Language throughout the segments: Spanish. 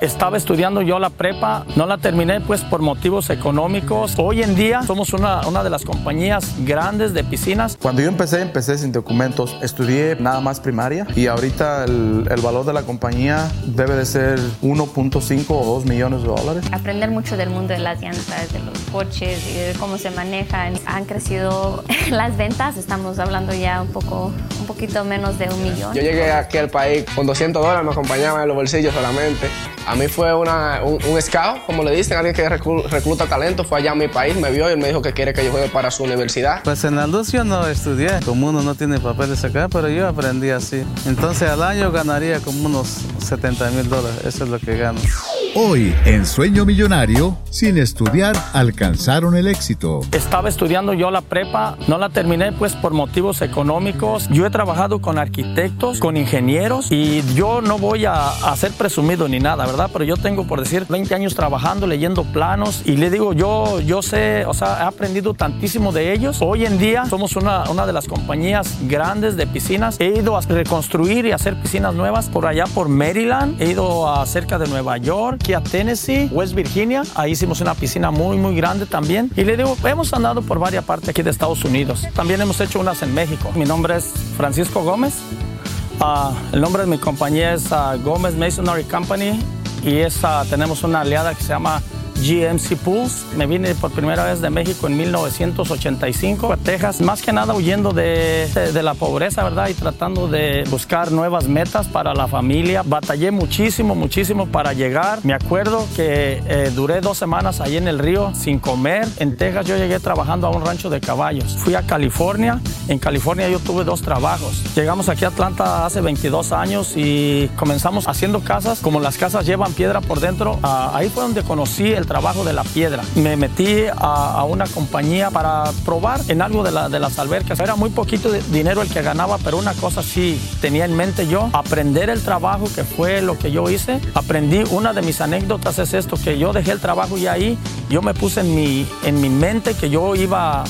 Estaba estudiando yo la prepa, no la terminé pues por motivos económicos. Hoy en día somos una, una de las compañías grandes de piscinas. Cuando yo empecé, empecé sin documentos. Estudié nada más primaria y ahorita el, el valor de la compañía debe de ser 1.5 o 2 millones de dólares. Aprender mucho del mundo de las llantas, de los coches y de cómo se manejan. Han crecido las ventas, estamos hablando ya un poco, un poquito menos de un millón. Yo llegué aquí al país con 200 dólares, me acompañaban en los bolsillos solamente. A mí fue una, un, scout, como le dicen, alguien que recluta talento. Fue allá a mi país, me vio y me dijo que quiere que yo juegue para su universidad. Pues en la luz yo no estudié, como uno no tiene papeles acá, pero yo aprendí así. Entonces al año ganaría como unos 70 mil dólares, eso es lo que gano. Hoy en Sueño Millonario, sin estudiar, alcanzaron el éxito. Estaba estudiando yo la prepa, no la terminé pues por motivos económicos. Yo he trabajado con arquitectos, con ingenieros y yo no voy a, a ser presumido ni nada, ¿verdad? Pero yo tengo por decir 20 años trabajando, leyendo planos y le digo, yo, yo sé, o sea, he aprendido tantísimo de ellos. Hoy en día somos una, una de las compañías grandes de piscinas. He ido a reconstruir y hacer piscinas nuevas por allá por Maryland, he ido a cerca de Nueva York, aquí a Tennessee, West Virginia. Ahí hicimos una piscina muy, muy grande también. Y le digo, hemos andado por varias partes aquí de Estados Unidos. También hemos hecho unas en México. Mi nombre es Francisco Gómez. Uh, el nombre de mi compañía es uh, Gómez Masonry Company y tenemos una aliada que se llama GMC Pools. Me vine por primera vez de México en 1985 a Texas, más que nada huyendo de, de, de, la pobreza, ¿verdad? Y tratando de buscar nuevas metas para la familia. Batallé muchísimo, muchísimo para llegar. Me acuerdo que eh, duré dos semanas ahí en el río sin comer. En Texas yo llegué trabajando a un rancho de caballos. Fui a California. En California yo tuve dos trabajos. Llegamos aquí a Atlanta hace 22 años y comenzamos haciendo casas. Como las casas llevan piedra por dentro, uh, ahí fue donde conocí el trabajo de la piedra. Me metí a, una compañía para probar en algo de, la, de, las albercas. Era muy poquito dinero el que ganaba, pero una cosa sí tenía en mente yo, aprender el trabajo que fue lo que yo hice. Aprendí, una de mis anécdotas es esto, que yo dejé el trabajo y ahí yo me puse en mi, en mi mente que yo iba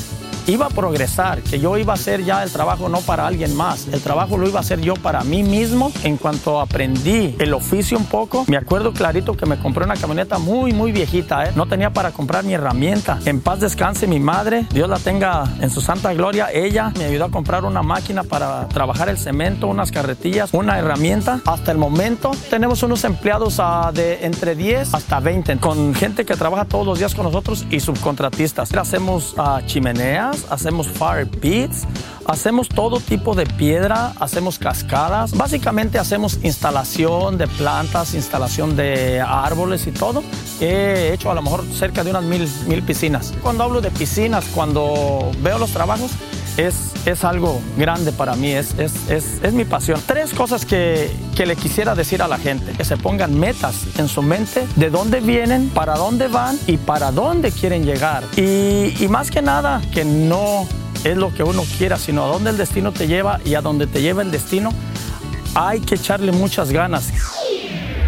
iba a progresar, que yo iba a hacer ya el trabajo no para alguien más, el trabajo lo iba a hacer yo para mí mismo. En cuanto aprendí el oficio un poco, me acuerdo clarito que me compré una camioneta muy, muy viejita, ¿eh? no tenía para comprar ni herramienta. En paz descanse mi madre, Dios la tenga en su santa gloria, ella me ayudó a comprar una máquina para trabajar el cemento, unas carretillas, una herramienta. Hasta el momento tenemos unos empleados uh, de entre 10 hasta 20, con gente que trabaja todos los días con nosotros y subcontratistas. Hacemos uh, hacemos fire pits, hacemos todo tipo de piedra, hacemos cascadas. Básicamente hacemos instalación de plantas, instalación de árboles y todo. He hecho a lo mejor cerca de unas mil, mil piscinas. Cuando hablo de piscinas, cuando veo los trabajos, es, es, algo grande para mí, es, es, es, es mi pasión. Tres cosas que, que, le quisiera decir a la gente, que se pongan metas en su mente de dónde vienen, para dónde van y para dónde quieren llegar. Y, y más que nada, que no es lo que uno quiera, sino a dónde el destino te lleva y a dónde te lleva el destino, hay que echarle muchas ganas.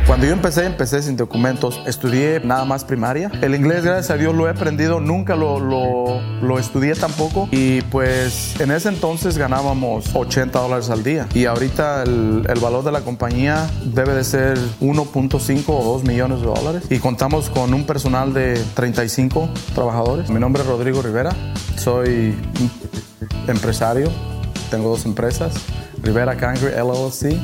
Cuando yo empecé, empecé sin documentos. Estudié nada más primaria. El inglés, gracias a Dios, lo he aprendido. Nunca lo, lo, lo estudié tampoco. Y pues en ese entonces ganábamos 80 dólares al día. Y ahorita el, el valor de la compañía debe de ser 1.5 o 2 millones de dólares. Y contamos con un personal de 35 trabajadores. Mi nombre es Rodrigo Rivera. Soy empresario. Tengo dos empresas. Rivera Concrete LLC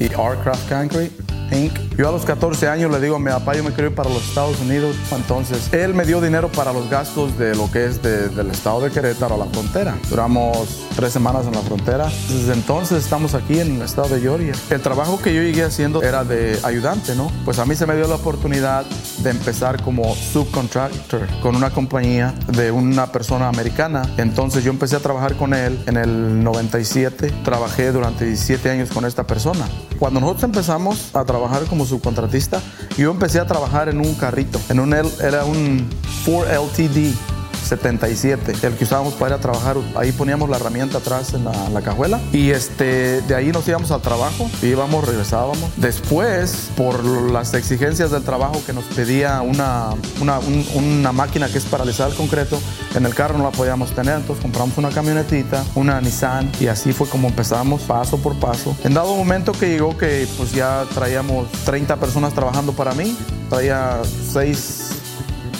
y Artcraft Concrete Inc. Yo a los 14 años le digo a mi papá, yo me quiero ir para los Estados Unidos. Entonces, él me dio dinero para los gastos de lo que es del estado de Querétaro a la frontera. Duramos tres semanas en la frontera. Desde entonces estamos aquí en el estado de Georgia. El trabajo que yo llegué haciendo era de ayudante, ¿no? Pues a mí se me dio la oportunidad de empezar como subcontractor con una compañía de una persona americana. Entonces yo empecé a trabajar con él en el 97. Trabajé durante 17 años con esta persona. Cuando nosotros empezamos a trabajar como subcontratista, yo empecé a trabajar en un carrito. En un, era un Ford LTD 77, el que usábamos para ir a trabajar. Ahí poníamos la herramienta atrás en la, cajuela y este, de ahí nos íbamos al trabajo, íbamos, regresábamos. Después, por las exigencias del trabajo que nos pedía una, una, una máquina que es para alisar el concreto, en el carro no la podíamos tener, entonces compramos una camionetita, una Nissan y así fue como empezamos paso por paso. En dado momento que llegó que pues ya traíamos 30 personas trabajando para mí, traía 6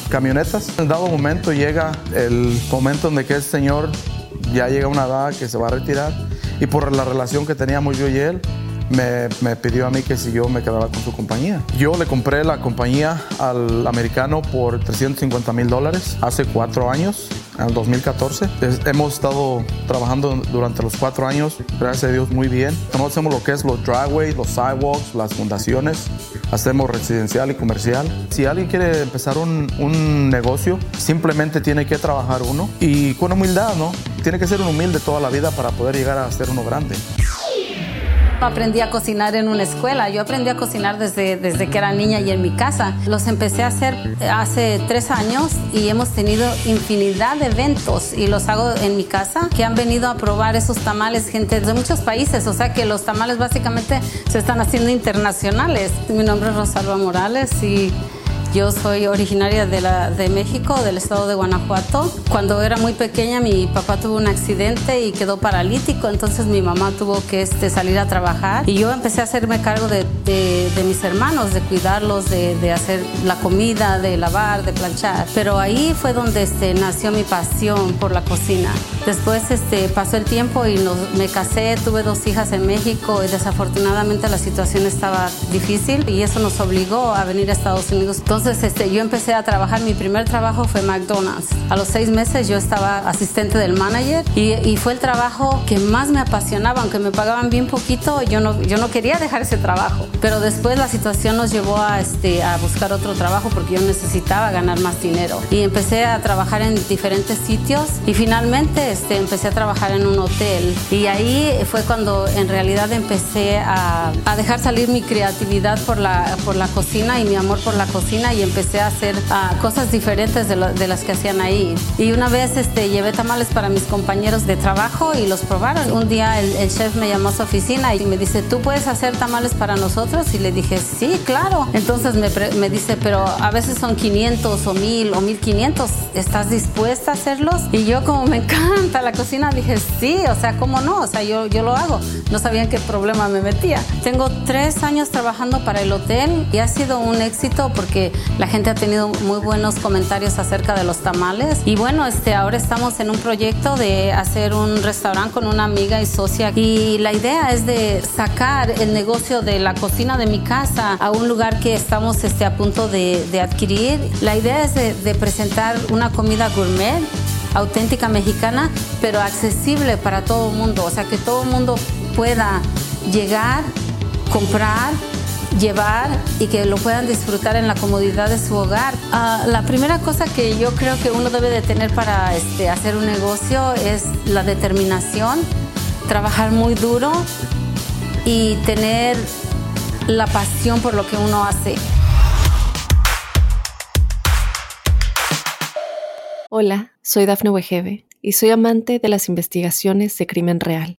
camionetas. En dado momento llega el momento en que el señor ya llega a una edad que se va a retirar y por la relación que teníamos yo y él, me, me, pidió a mí que si yo me quedaba con su compañía. Yo le compré la compañía al americano por 350 mil dólares hace cuatro años el 2014. hemos estado trabajando durante los cuatro años, gracias a Dios, muy bien. Conocemos lo que es los driveways, los sidewalks, las fundaciones. Hacemos residencial y comercial. Si alguien quiere empezar un, un negocio, simplemente tiene que trabajar uno y con humildad, ¿no? Tiene que ser un humilde toda la vida para poder llegar a ser uno grande aprendí a cocinar en una escuela. Yo aprendí a cocinar desde, desde que era niña y en mi casa. Los empecé a hacer hace tres años y hemos tenido infinidad de eventos y los hago en mi casa que han venido a probar esos tamales gente de muchos países. O sea que los tamales básicamente se están haciendo internacionales. Mi nombre es Rosalba Morales y yo soy originaria de, la, de México, del estado de Guanajuato. Cuando era muy pequeña mi papá tuvo un accidente y quedó paralítico, entonces mi mamá tuvo que este, salir a trabajar y yo empecé a hacerme cargo de, de, mis hermanos, de cuidarlos, de, de, hacer la comida, de lavar, de planchar. Pero ahí fue donde este, nació mi pasión por la cocina. Después este, pasó el tiempo y me casé, tuve dos hijas en México y desafortunadamente la situación estaba difícil y eso nos obligó a venir a Estados Unidos. Entonces, entonces este, yo empecé a trabajar, mi primer trabajo fue McDonald's. A los seis meses yo estaba asistente del manager y, y, fue el trabajo que más me apasionaba, aunque me pagaban bien poquito, yo no, yo no quería dejar ese trabajo. Pero después la situación nos llevó a, este, a buscar otro trabajo porque yo necesitaba ganar más dinero. Y empecé a trabajar en diferentes sitios y finalmente este, empecé a trabajar en un hotel. Y ahí fue cuando en realidad empecé a, a dejar salir mi creatividad por la, por la cocina y mi amor por la cocina y empecé a hacer ah, cosas diferentes de, las que hacían ahí. Y una vez este, llevé tamales para mis compañeros de trabajo y los probaron. Un día el, chef me llamó a su oficina y me dice, ¿tú puedes hacer tamales para nosotros? Y le dije, sí, claro. Entonces me, me dice, pero a veces son 500 o 1000 o 1500. ¿Estás dispuesta a hacerlos? Y yo como me encanta la cocina, dije, sí, o sea, ¿cómo no? O sea, yo, yo lo hago. No sabían qué problema me metía. Tengo tres años trabajando para el hotel y ha sido un éxito porque la gente ha tenido muy buenos comentarios acerca de los tamales. Y bueno, este, ahora estamos en un proyecto de hacer un restaurante con una amiga y socia. Y la idea es de sacar el negocio de la cocina de mi casa a un lugar que estamos este, a punto de, adquirir. La idea es de, de presentar una comida gourmet auténtica mexicana, pero accesible para todo el mundo. O sea, que todo el mundo pueda llegar, comprar llevar y que lo puedan disfrutar en la comodidad de su hogar. Ah, la primera cosa que yo creo que uno debe de tener para este, hacer un negocio es la determinación, trabajar muy duro y tener la pasión por lo que uno hace. Hola, soy Dafne Wegebe y soy amante de las investigaciones de crimen real.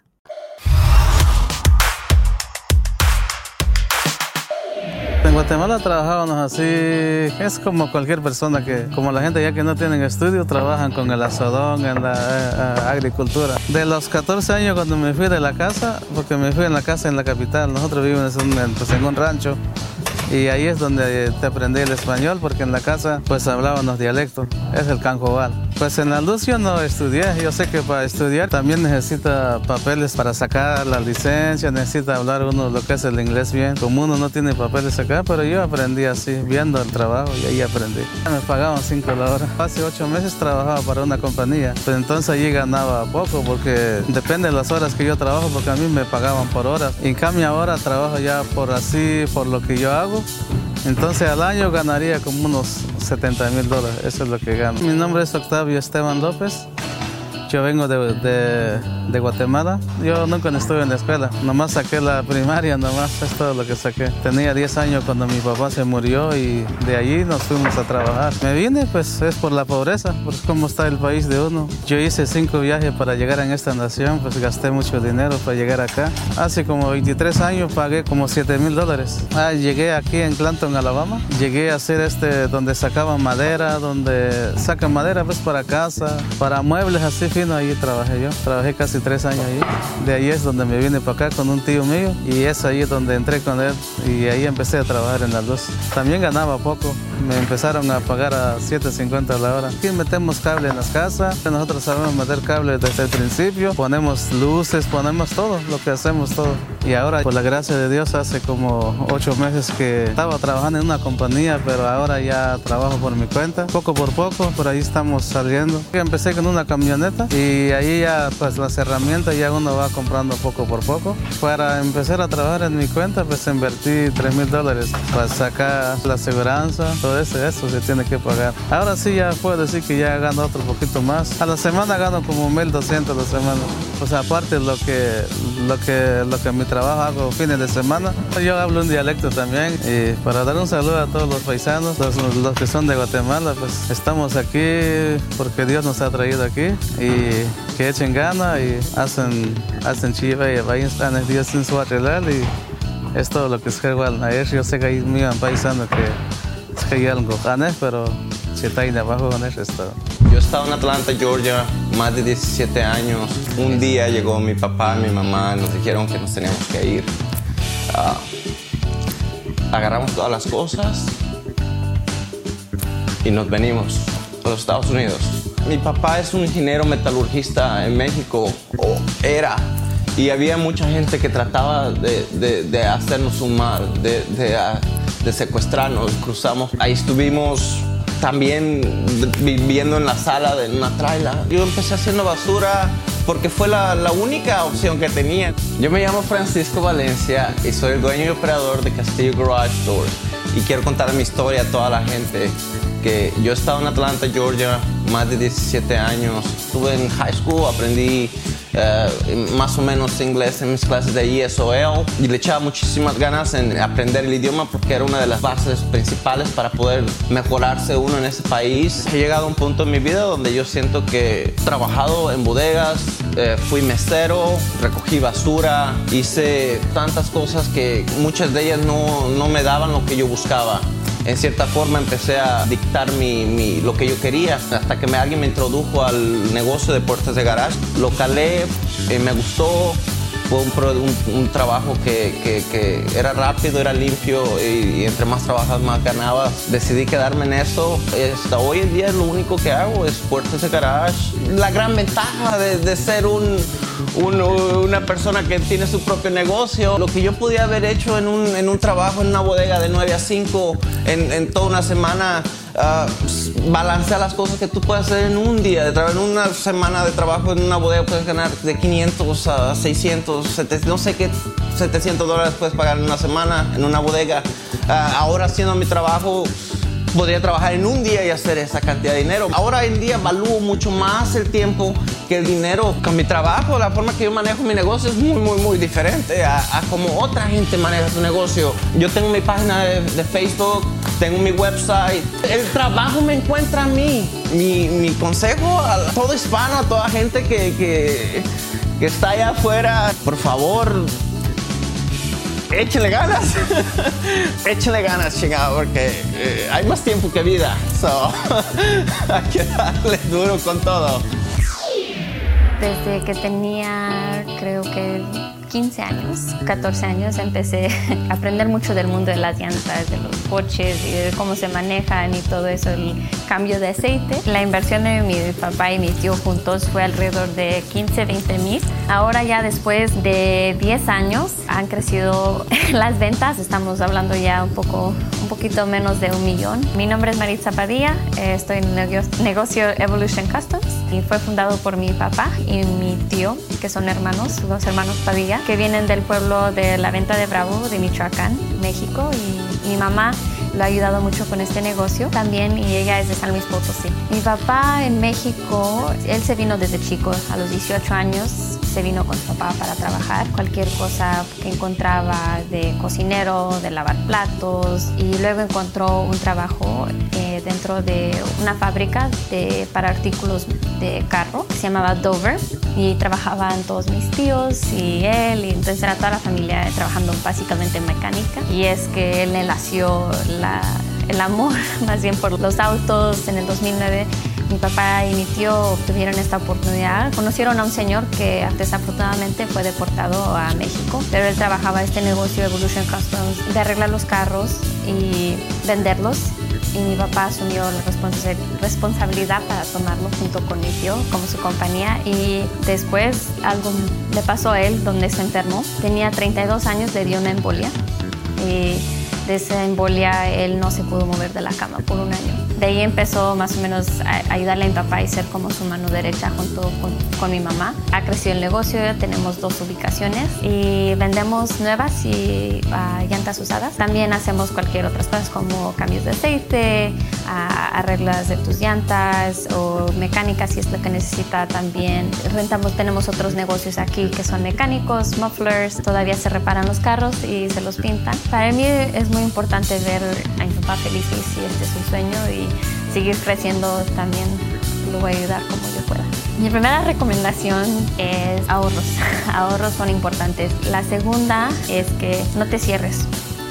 En Guatemala trabajábamos así, es como cualquier persona que, como la gente ya que no tienen estudio, trabajan con el azodón en la eh, eh, agricultura. De los 14 años cuando me fui de la casa, porque me fui en la casa en la capital, nosotros vivimos en un, pues, rancho, y ahí es donde te aprendí el español porque en la casa pues hablábamos dialectos, es el canjobal. Pues en la luz yo no estudié, yo sé que para estudiar también necesita papeles para sacar la licencia, necesita hablar uno lo que es el inglés bien. Como uno no tiene papeles acá, pero yo aprendí así, viendo el trabajo y ahí aprendí. Me pagaban 5 la hora. Hace 8 meses trabajaba para una compañía, pero entonces allí ganaba poco porque depende de las horas que yo trabajo porque a mí me pagaban por horas. En cambio ahora trabajo ya por así, por lo que yo hago entonces al año ganaría como unos 70 mil dólares, eso es lo que gano. Mi nombre es Octavio Esteban López. Yo vengo de, de, de, Guatemala. Yo nunca estuve en la escuela. Nomás saqué la primaria, nomás es todo lo que saqué. Tenía 10 años cuando mi papá se murió y de allí nos fuimos a trabajar. Me vine, pues es por la pobreza, por cómo está el país de uno. Yo hice cinco viajes para llegar a esta nación, pues gasté mucho dinero para llegar acá. Hace como 23 años pagué como 7 mil dólares. Ah, llegué aquí en Clanton, Alabama. Llegué a hacer este donde sacaban madera, donde sacan madera pues para casa, para muebles así ahí trabajé yo. Trabajé casi tres años ahí. De ahí es donde me vine para acá con un tío mío y es ahí donde entré con él y ahí empecé a trabajar en la luz. También ganaba poco. Me empezaron a pagar a 7.50 a la hora. Aquí metemos cable en las casas. Nosotros sabemos meter cable desde el principio. Ponemos luces, ponemos todo, lo que hacemos todo. Y ahora, por la gracia de Dios, hace como ocho meses que estaba trabajando en una compañía, pero ahora ya trabajo por mi cuenta. Poco por poco, por ahí estamos saliendo. Empecé con una camioneta y ahí ya pues las herramientas ya uno va comprando poco por poco. Para empezar a trabajar en mi cuenta pues invertí 3 mil dólares para sacar la aseguranza, todo eso, eso se tiene que pagar. Ahora sí ya puedo decir que ya gano otro poquito más. A la semana gano como 1200 la semana. Sea, aparte lo que, lo que, lo que mi trabajo hago fines de semana, yo hablo un dialecto también y para dar un saludo a todos los paisanos, los, los que son de Guatemala, pues estamos aquí porque Dios nos ha traído aquí y que echen gana y hacen, hacen chiva y vayan a Dios en su arreglar y es todo lo que es igual. Ayer yo sé que hay mi paisano que es que hay algo gané, pero si está ahí abajo con eso es todo. Yo estaba en Atlanta, Georgia, más de 17 años. Un día llegó mi papá mi mamá, nos dijeron que nos teníamos que ir. Uh, agarramos todas las cosas y nos venimos a los Estados Unidos. Mi papá es un ingeniero metalurgista en México, o era, y había mucha gente que trataba de, hacernos un mal, de, de, secuestrarnos. Cruzamos, ahí estuvimos también viviendo en la sala de una traila. Yo empecé haciendo basura porque fue la, la, única opción que tenía. Yo me llamo Francisco Valencia y soy el dueño y operador de Castillo Garage Doors y quiero contar mi historia a toda la gente que yo estaba en Atlanta, Georgia, más de 17 años. Estuve en high school, aprendí eh, más o menos inglés en mis clases de ESOL y le echaba muchísimas ganas en aprender el idioma porque era una de las bases principales para poder mejorarse uno en ese país. He llegado a un punto en mi vida donde yo siento que he trabajado en bodegas, eh, fui mesero, recogí basura, hice tantas cosas que muchas de ellas no, no me daban lo que yo buscaba en cierta forma empecé a dictar mi, lo que yo quería hasta que me, alguien me introdujo al negocio de puertas de garage. Lo calé, eh, me gustó, fue un, trabajo que, era rápido, era limpio y, entre más trabajas más ganabas. Decidí quedarme en eso. Hasta hoy en día lo único que hago es puertas de garage. La gran ventaja de, ser una persona que tiene su propio negocio, lo que yo podía haber hecho en un, trabajo en una bodega de 9 a 5 en, en toda una semana, uh, balancea las cosas que tú puedes hacer en un día. En una semana de trabajo en una bodega puedes ganar de 500 a 600, 700, no sé qué 700 dólares puedes pagar en una semana en una bodega. Ah, ahora haciendo mi trabajo podría trabajar en un día y hacer esa cantidad de dinero. Ahora en día valúo mucho más el tiempo que el dinero. Con mi trabajo, la forma que yo manejo mi negocio es muy, muy, muy diferente a, como otra gente maneja su negocio. Yo tengo mi página de, Facebook, tengo mi website. El trabajo me encuentra a mí. Mi, mi consejo a todo hispano, a toda gente que, que, que está allá afuera, por favor, échenle ganas. échenle ganas, chingado, porque eh, hay más tiempo que vida. So, hay que darle duro con todo. Desde que tenía, creo que 15 años, 14 años, empecé a aprender mucho del mundo de las llantas, de los coches y de cómo se manejan y todo eso, el cambio de aceite. La inversión de mi papá y mi tío juntos fue alrededor de 15, 20 mil. Ahora ya después de 10 años han crecido las ventas, estamos hablando ya un poco, un poquito menos de un millón. Mi nombre es Maritza Padilla, estoy en el negocio Evolution Customs y fue fundado por mi papá y mi tío, que son hermanos, los hermanos Padilla que vienen del pueblo de la Venta de Bravo, de Michoacán, México, y mi mamá lo ha ayudado mucho con este negocio también y ella es de San Luis Potosí. Mi papá en México, él se vino desde chico, a los 18 años se vino con su papá para trabajar, cualquier cosa que encontraba de cocinero, de lavar platos y luego encontró un trabajo eh, dentro de una fábrica de, para artículos de carro se llamaba Dover y trabajaban todos mis tíos y él y entonces era toda la familia trabajando básicamente en mecánica. Y es que él le nació la, el amor más bien por los autos en el 2009 mi papá y mi tío tuvieron esta oportunidad. Conocieron a un señor que desafortunadamente fue deportado a México, pero él trabajaba este negocio Evolution Customs de arreglar los carros y venderlos. Y mi papá asumió la responsabilidad para tomarlo junto con mi tío como su compañía. Y después algo le pasó a él donde se enfermó. Tenía 32 años, le dio una embolia. De esa embolia él no se pudo mover de la cama por un año. De ahí empezó más o menos a ayudarle a mi papá y ser como su mano derecha junto con, con mi mamá. Ha crecido el negocio, ya tenemos dos ubicaciones y vendemos nuevas y uh, llantas usadas. También hacemos cualquier otras cosas como cambios de aceite, uh, arreglas de tus llantas o mecánicas si es lo que necesita también. Rentamos, tenemos otros negocios aquí que son mecánicos, mufflers, todavía se reparan los carros y se los pintan. Para mí es muy importante ver a mi papá feliz y este es su sueño y seguir creciendo también lo voy a ayudar como yo pueda. Mi primera recomendación es ahorros. ahorros son importantes. La segunda es que no te cierres.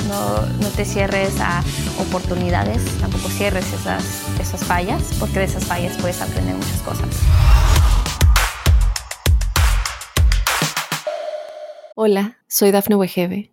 No, no, te cierres a oportunidades, tampoco cierres esas, esas fallas, porque de esas fallas puedes aprender muchas cosas. Hola, soy Dafne Wegebe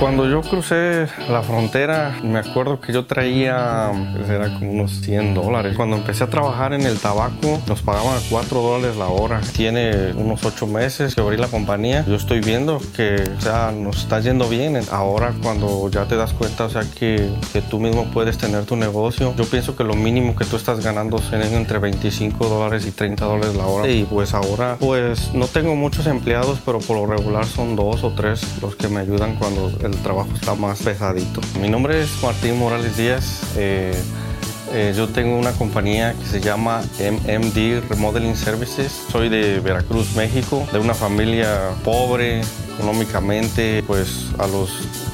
Cuando yo crucé la frontera, me acuerdo que yo traía, pues, era como unos 100 dólares. Cuando empecé a trabajar en el tabaco, nos pagaban 4 dólares la hora. Tiene unos 8 meses que abrí la compañía. Yo estoy viendo que, o sea, nos está yendo bien. Ahora cuando ya te das cuenta, o sea, que, que tú mismo puedes tener tu negocio, yo pienso que lo mínimo que tú estás ganando es entre 25 dólares y 30 dólares la hora. Y pues ahora, pues no tengo muchos empleados, pero por lo regular son dos o tres los que me ayudan cuando trabajo está más pesadito. Mi nombre es Martín Morales Díaz. Eh, eh, yo tengo una compañía que se llama MMD Remodeling Services. Soy de Veracruz, México, de una familia pobre, económicamente, pues a los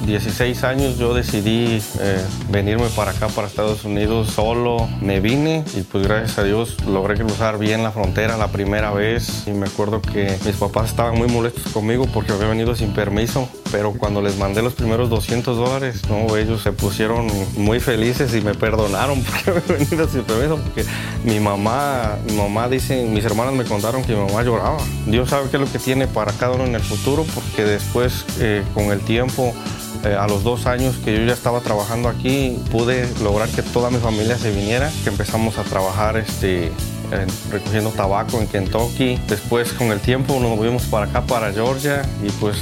16 años yo decidí eh, venirme para acá, para Estados Unidos, solo. Me vine y pues gracias a Dios logré cruzar bien la frontera la primera vez. Y me acuerdo que mis papás estaban muy molestos conmigo porque había venido sin permiso, pero cuando les mandé los primeros 200 dólares, no, ellos se pusieron muy felices y me perdonaron porque había venido sin permiso, porque mi mamá, mi mamá dice, mis hermanas me contaron que mi mamá lloraba. Dios sabe qué es lo que tiene para cada uno en el futuro, que después eh, con el tiempo, eh, a los dos años que yo ya estaba trabajando aquí, pude lograr que toda mi familia se viniera, que empezamos a trabajar este, recogiendo tabaco en Kentucky. Después con el tiempo nos movimos para acá, para Georgia, y pues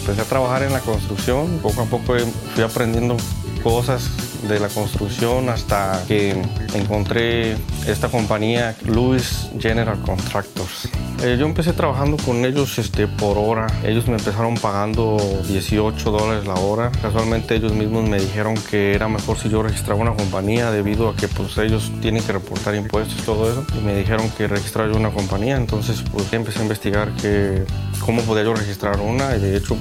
empecé a trabajar en la construcción. Poco a poco fui aprendiendo cosas de la construcción hasta que encontré esta compañía, Lewis General Contractors. Eh, yo empecé trabajando con ellos este, por hora. Ellos me empezaron pagando 18 dólares la hora. Casualmente ellos mismos me dijeron que era mejor si yo registraba una compañía debido a que pues ellos tienen que reportar impuestos y todo eso. Y me dijeron que registrara yo una compañía. Entonces pues empecé a investigar que, cómo podía yo registrar una. Y de hecho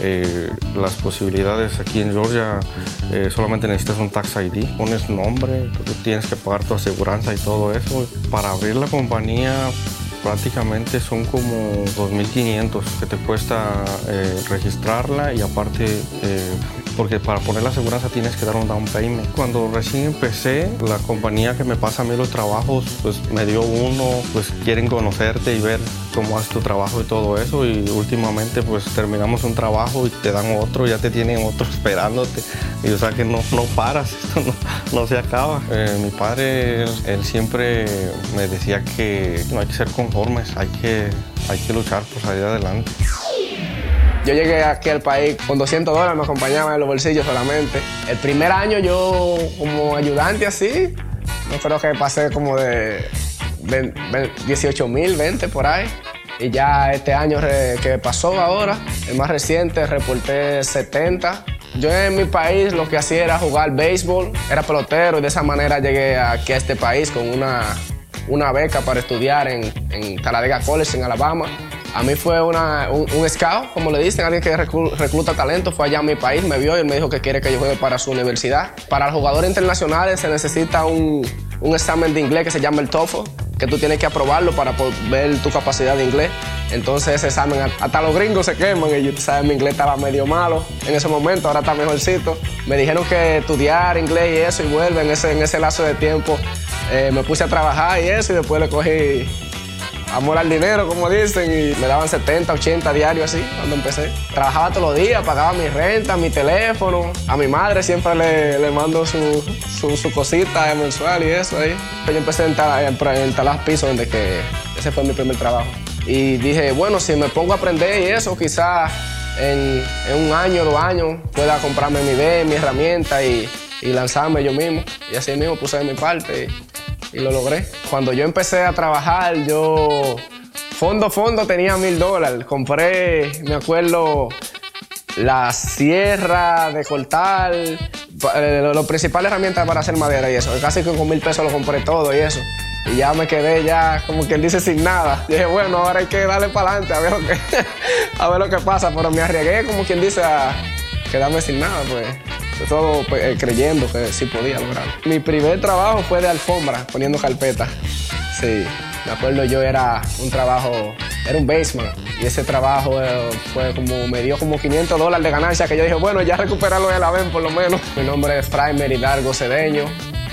eh, las posibilidades aquí en Georgia eh, solamente necesitas un tax ID. Pones nombre, tienes que pagar tu aseguranza y todo eso. Para abrir la compañía prácticamente son como 2.500 que te cuesta eh, registrarla y aparte eh, porque para poner la aseguranza tienes que dar un down payment. Cuando recién empecé, la compañía que me pasa a mí los trabajos, pues me dio uno, pues quieren conocerte y ver cómo haces tu trabajo y todo eso y últimamente pues terminamos un trabajo y te dan otro, ya te tienen otro esperándote y o sea que no, no paras, esto no, no se acaba. Eh, mi padre, él, siempre me decía que no hay que ser conformes, hay que, hay que luchar por salir adelante. Yo llegué aquí al país con 200 dólares, me acompañaban en los bolsillos solamente. El primer año yo como ayudante así, no creo que pasé como de 18 mil, 20 por ahí. Y ya este año que pasó ahora, el más reciente, reporté 70. Yo en mi país lo que hacía era jugar béisbol, era pelotero y de esa manera llegué aquí a este país con una, una beca para estudiar en, en Talladega College en Alabama. A mí fue una, un, scout, como le dicen, alguien que recluta talento, fue allá a mi país, me vio y me dijo que quiere que yo juegue para su universidad. Para los jugadores internacionales se necesita un, un examen de inglés que se llama el TOEFL, que tú tienes que aprobarlo para ver tu capacidad de inglés. Entonces ese examen, hasta los gringos se queman y yo, sabes, mi inglés estaba medio malo en ese momento, ahora está mejorcito. Me dijeron que estudiar inglés y eso y vuelve en ese, en ese lazo de tiempo. Eh, me puse a trabajar y eso y después le cogí amor al dinero, como dicen, y me daban 70, 80 diarios así cuando empecé. Trabajaba todos los días, pagaba mi renta, mi teléfono. A mi madre siempre le, le mando su, su, cosita mensual y eso ahí. Yo empecé a instalar pisos desde que ese fue mi primer trabajo. Y dije, bueno, si me pongo a aprender y eso, quizás en, un año, dos años, pueda comprarme mi idea, mi herramienta y, y lanzarme yo mismo. Y así mismo puse de mi parte lo logré. Cuando yo empecé a trabajar, yo fondo fondo tenía mil dólares. Compré, me acuerdo, la sierra de cortar, eh, las principales herramientas para hacer madera y eso. Casi que con mil pesos lo compré todo y eso. Y ya me quedé ya, como quien dice, sin nada. dije, bueno, ahora hay que darle para adelante a ver lo que, a ver lo que pasa. Pero me arriesgué, como quien dice, a quedarme sin nada, pues todo pues, eh, creyendo que sí podía lograrlo. Mi primer trabajo fue de alfombra, poniendo carpeta. Sí, me acuerdo yo era un trabajo, era un basement y ese trabajo eh, fue como, me dio como 500 dólares de ganancia que yo dije, bueno, ya recuperarlo de la ven por lo menos. Mi nombre es Primer Hidalgo Cedeño.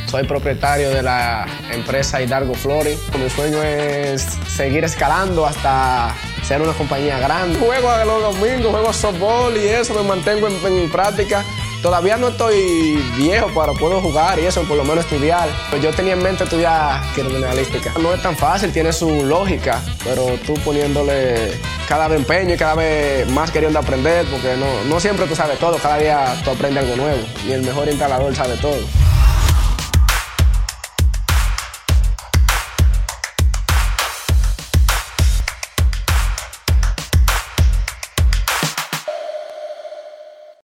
Soy propietario de la empresa Hidalgo Flooring. Mi sueño es seguir escalando hasta ser una compañía grande. Juego a los domingos, juego softball y eso, me mantengo en, en práctica. Todavía no estoy viejo para poder jugar y eso, por lo menos estudiar. Yo tenía en mente estudiar criminalística. No es tan fácil, tiene su lógica, pero tú poniéndole cada vez empeño y cada vez más queriendo aprender, porque no, no siempre tú sabes todo, cada día tú aprendes algo nuevo y el mejor instalador sabe todo.